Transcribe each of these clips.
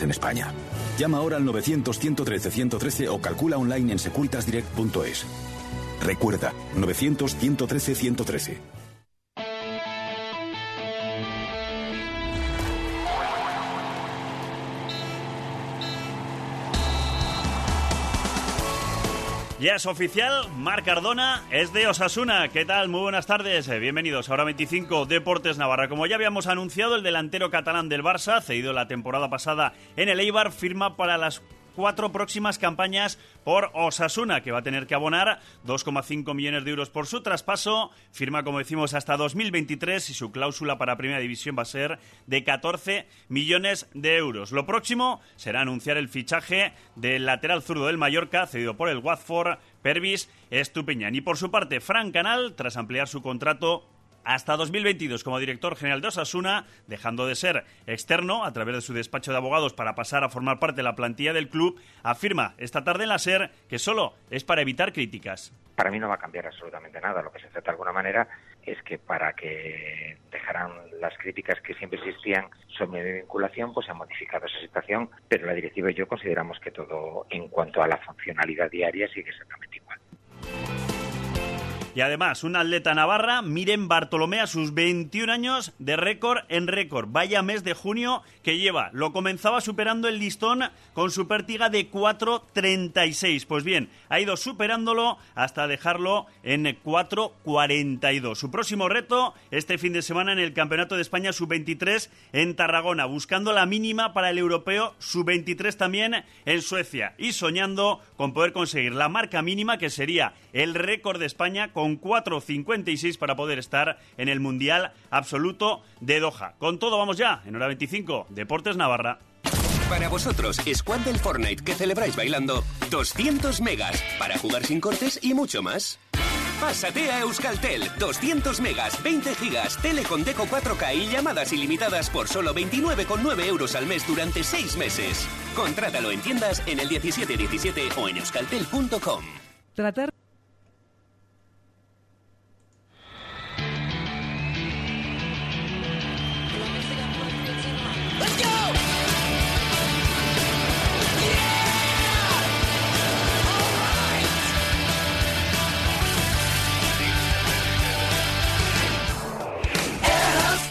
en España. Llama ahora al 900-113-113 o calcula online en securitasdirect.es. Recuerda, 900-113-113. Ya es oficial, Marc Cardona es de Osasuna. ¿Qué tal? Muy buenas tardes. Eh, Bienvenidos a Hora 25 Deportes Navarra. Como ya habíamos anunciado, el delantero catalán del Barça, cedido la temporada pasada en el Eibar, firma para las cuatro próximas campañas por Osasuna, que va a tener que abonar 2,5 millones de euros por su traspaso. Firma, como decimos, hasta 2023 y su cláusula para Primera División va a ser de 14 millones de euros. Lo próximo será anunciar el fichaje del lateral zurdo del Mallorca, cedido por el Watford, Pervis Estupiñán. Y por su parte, Fran Canal, tras ampliar su contrato hasta 2022 como director general de Osasuna, dejando de ser externo a través de su despacho de abogados para pasar a formar parte de la plantilla del club, afirma esta tarde en la SER que solo es para evitar críticas. Para mí no va a cambiar absolutamente nada. Lo que se trata de alguna manera es que para que dejaran las críticas que siempre existían sobre mi vinculación, pues se ha modificado esa situación, pero la directiva y yo consideramos que todo en cuanto a la funcionalidad diaria sigue exactamente igual. Y además, un atleta navarra, Miren Bartolomé, a sus 21 años, de récord en récord. Vaya mes de junio que lleva. Lo comenzaba superando el listón con su pértiga de 4.36. Pues bien, ha ido superándolo hasta dejarlo en 4.42. Su próximo reto, este fin de semana en el Campeonato de España Sub-23 en Tarragona, buscando la mínima para el europeo Sub-23 también en Suecia y soñando con poder conseguir la marca mínima que sería el récord de España con con 4.56 para poder estar en el Mundial Absoluto de Doha. Con todo, vamos ya, en hora 25, Deportes Navarra. Para vosotros, Squad del Fortnite que celebráis bailando 200 megas para jugar sin cortes y mucho más. Pásate a Euskaltel, 200 megas, 20 gigas, tele con Deco 4K y llamadas ilimitadas por solo 29,9 euros al mes durante 6 meses. Contrátalo en tiendas en el 1717 o en euskaltel.com. Tratar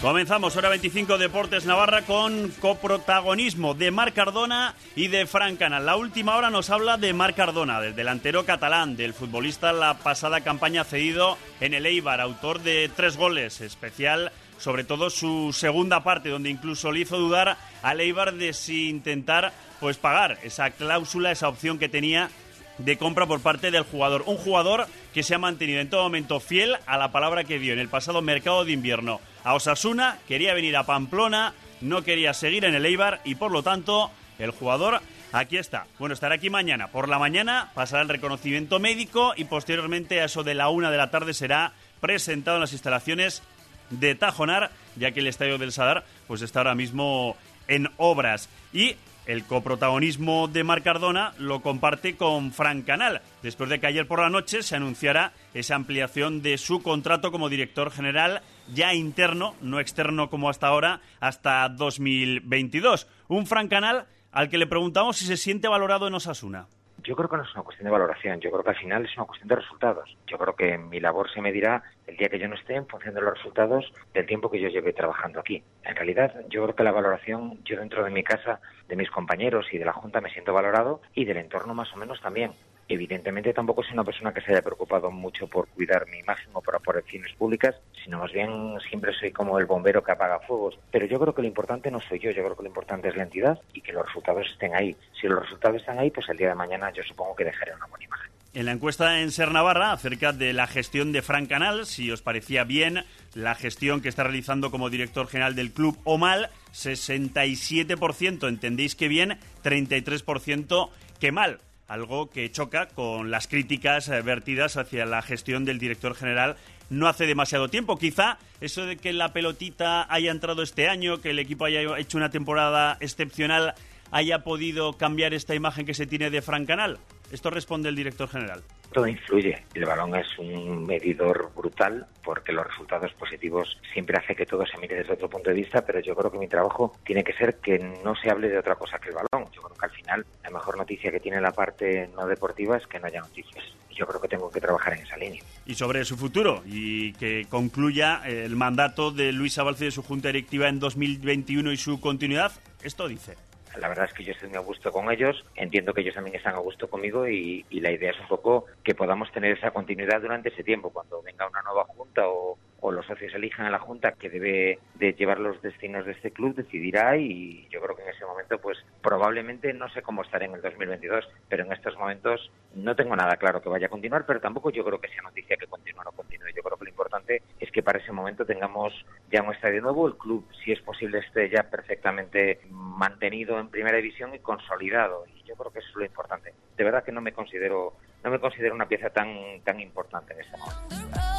Comenzamos hora 25 Deportes Navarra con coprotagonismo de Marc Cardona y de Fran Canal. La última hora nos habla de Marc Cardona, del delantero catalán, del futbolista la pasada campaña cedido en el Eibar, autor de tres goles, especial sobre todo su segunda parte, donde incluso le hizo dudar al Eibar de si intentar pues pagar esa cláusula, esa opción que tenía de compra por parte del jugador. Un jugador que se ha mantenido en todo momento fiel a la palabra que dio en el pasado mercado de invierno a Osasuna, quería venir a Pamplona, no quería seguir en el Eibar y por lo tanto el jugador aquí está. Bueno, estará aquí mañana. Por la mañana pasará el reconocimiento médico y posteriormente a eso de la una de la tarde será presentado en las instalaciones de Tajonar, ya que el estadio del Sadar pues está ahora mismo en obras. Y el coprotagonismo de Marc Cardona lo comparte con Frank Canal, después de que ayer por la noche se anunciara esa ampliación de su contrato como director general, ya interno, no externo como hasta ahora, hasta 2022. Un Frank Canal al que le preguntamos si se siente valorado en Osasuna. Yo creo que no es una cuestión de valoración, yo creo que al final es una cuestión de resultados. Yo creo que mi labor se medirá el día que yo no esté en función de los resultados del tiempo que yo lleve trabajando aquí. En realidad, yo creo que la valoración, yo dentro de mi casa, de mis compañeros y de la Junta me siento valorado y del entorno más o menos también. Evidentemente tampoco soy una persona que se haya preocupado mucho por cuidar mi imagen o por apariciones públicas, sino más bien siempre soy como el bombero que apaga fuegos. Pero yo creo que lo importante no soy yo, yo creo que lo importante es la entidad y que los resultados estén ahí. Si los resultados están ahí, pues el día de mañana yo supongo que dejaré una buena imagen. En la encuesta en Ser Navarra acerca de la gestión de Frank Canal, si os parecía bien la gestión que está realizando como director general del club o mal, 67% entendéis que bien, 33% que mal algo que choca con las críticas eh, vertidas hacia la gestión del director general no hace demasiado tiempo. Quizá eso de que la pelotita haya entrado este año, que el equipo haya hecho una temporada excepcional, haya podido cambiar esta imagen que se tiene de Frank Canal. Esto responde el director general. Todo influye. El balón es un medidor brutal porque los resultados positivos siempre hace que todo se mire desde otro punto de vista, pero yo creo que mi trabajo tiene que ser que no se hable de otra cosa que el balón. Yo creo que al final la mejor noticia que tiene la parte no deportiva es que no haya noticias. Yo creo que tengo que trabajar en esa línea. Y sobre su futuro, y que concluya el mandato de Luis Abalce de su Junta Directiva en 2021 y su continuidad, esto dice. La verdad es que yo estoy muy a gusto con ellos, entiendo que ellos también están a gusto conmigo y, y la idea es un poco que podamos tener esa continuidad durante ese tiempo, cuando venga una nueva junta o, o los socios elijan a la Junta que debe de llevar los destinos de este club, decidirá y yo creo que en ese momento pues probablemente no sé cómo estaré en el 2022, pero en estos momentos no tengo nada claro que vaya a continuar, pero tampoco yo creo que sea noticia que continúe o no continúe. Yo creo que es que para ese momento tengamos ya un estadio nuevo, el club si es posible esté ya perfectamente mantenido en primera división y consolidado y yo creo que eso es lo importante. De verdad que no me considero no me considero una pieza tan tan importante en este momento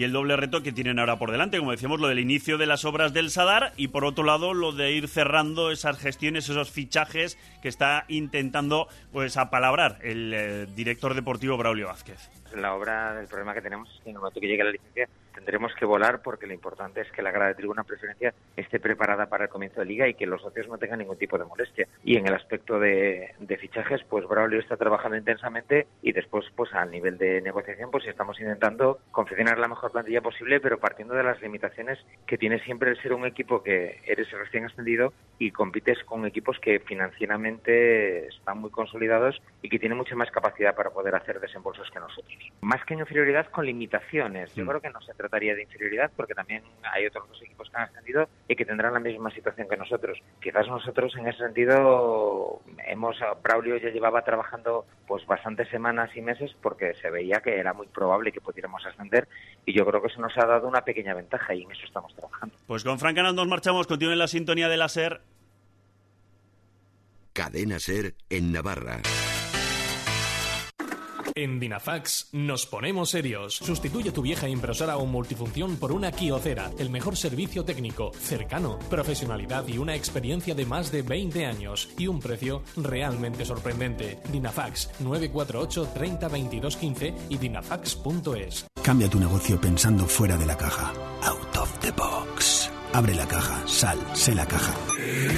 y el doble reto que tienen ahora por delante, como decíamos, lo del inicio de las obras del Sadar y por otro lado lo de ir cerrando esas gestiones, esos fichajes que está intentando pues apalabrar el eh, director deportivo Braulio Vázquez. La obra, el problema que tenemos es que en el momento que llegue la licencia tendremos que volar porque lo importante es que la grada de tribuna preferencia esté preparada para el comienzo de liga y que los socios no tengan ningún tipo de molestia. Y en el aspecto de, de fichajes, pues Braulio está trabajando intensamente y después, pues al nivel de negociación, pues estamos intentando confeccionar la mejor plantilla posible, pero partiendo de las limitaciones que tiene siempre el ser un equipo que eres recién ascendido y compites con equipos que financieramente están muy consolidados y que tienen mucha más capacidad para poder hacer desembolsos que nosotros. Más que en inferioridad, con limitaciones. Yo creo que no se trata de inferioridad porque también hay otros dos equipos que han ascendido y que tendrán la misma situación que nosotros. Quizás nosotros en ese sentido hemos Braulio ya llevaba trabajando pues bastantes semanas y meses porque se veía que era muy probable que pudiéramos ascender y yo creo que eso nos ha dado una pequeña ventaja y en eso estamos trabajando. Pues con Frank nos marchamos, continúen la sintonía de la SER. Cadena SER en Navarra. En Dinafax nos ponemos serios. Sustituye tu vieja impresora o multifunción por una Kyocera, el mejor servicio técnico, cercano, profesionalidad y una experiencia de más de 20 años y un precio realmente sorprendente. Dinafax 948 30 22 15 y dinafax.es. Cambia tu negocio pensando fuera de la caja. Out of the box. Abre la caja, sal, sé la caja.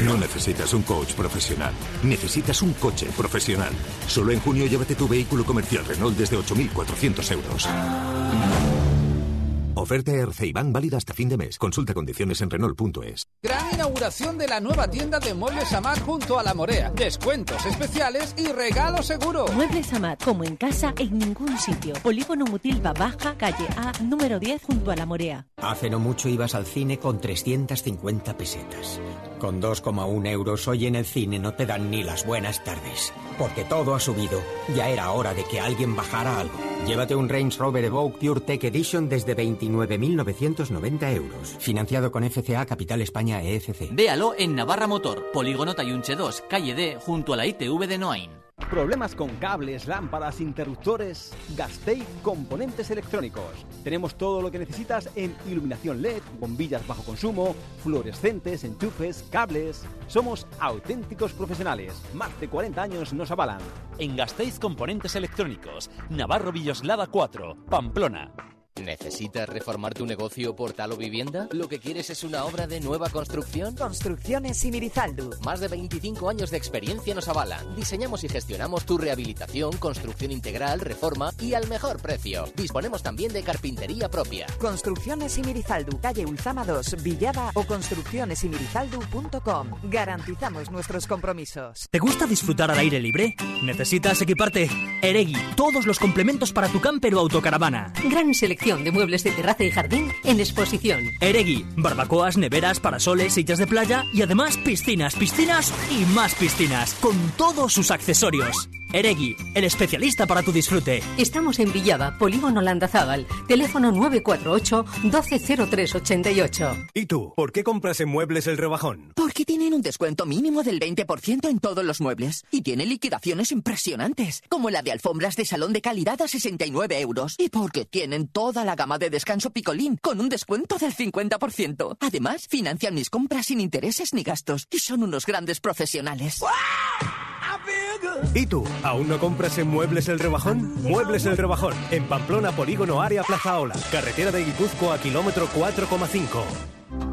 No necesitas un coach profesional, necesitas un coche profesional. Solo en junio llévate tu vehículo comercial Renault desde 8.400 euros. Oferta Erceiban válida hasta fin de mes. Consulta condiciones en Renault.es. Gran inauguración de la nueva tienda de Muebles Amat junto a la Morea. Descuentos especiales y regalo seguro. Muebles Amat, como en casa, en ningún sitio. Polígono Mutilva Baja, calle A, número 10, junto a la Morea. Hace no mucho ibas al cine con 350 pesetas. Con 2,1 euros hoy en el cine no te dan ni las buenas tardes. Porque todo ha subido. Ya era hora de que alguien bajara algo. Llévate un Range Rover Evoque Pure Tech Edition desde 29.990 euros. Financiado con FCA Capital España EFC. Véalo en Navarra Motor, Polígono Tayunche 2, calle D, junto a la ITV de Noain. ¿Problemas con cables, lámparas, interruptores? Gasteiz Componentes Electrónicos. Tenemos todo lo que necesitas en iluminación LED, bombillas bajo consumo, fluorescentes, enchufes, cables. Somos auténticos profesionales. Más de 40 años nos avalan. En Gasteiz Componentes Electrónicos, Navarro Villoslada 4, Pamplona. ¿Necesitas reformar tu negocio, portal o vivienda? ¿Lo que quieres es una obra de nueva construcción? Construcciones Simirizaldu. Más de 25 años de experiencia nos avalan. Diseñamos y gestionamos tu rehabilitación, construcción integral, reforma y al mejor precio. Disponemos también de carpintería propia. Construcciones Simirizaldu, calle Ulzama 2, Villada o construccionesimirizaldu.com. Garantizamos nuestros compromisos. ¿Te gusta disfrutar al aire libre? ¿Necesitas equiparte? Eregui, todos los complementos para tu camper o autocaravana. Gran selección de muebles de terraza y jardín en exposición. Eregui, barbacoas, neveras, parasoles, sillas de playa y además piscinas, piscinas y más piscinas, con todos sus accesorios. Eregui, el especialista para tu disfrute. Estamos en Villada, Polígono Landazábal, teléfono 948 120388. ¿Y tú? ¿Por qué compras en Muebles el Rebajón? Porque tienen un descuento mínimo del 20% en todos los muebles y tienen liquidaciones impresionantes, como la de alfombras de salón de calidad a 69 euros. Y porque tienen toda la gama de descanso picolín con un descuento del 50%. Además, financian mis compras sin intereses ni gastos y son unos grandes profesionales. ¿Y tú? ¿Aún no compras en Muebles el Rebajón? Muebles el Rebajón, en Pamplona Polígono Área Plaza Ola, carretera de Guipúzcoa, kilómetro 4,5.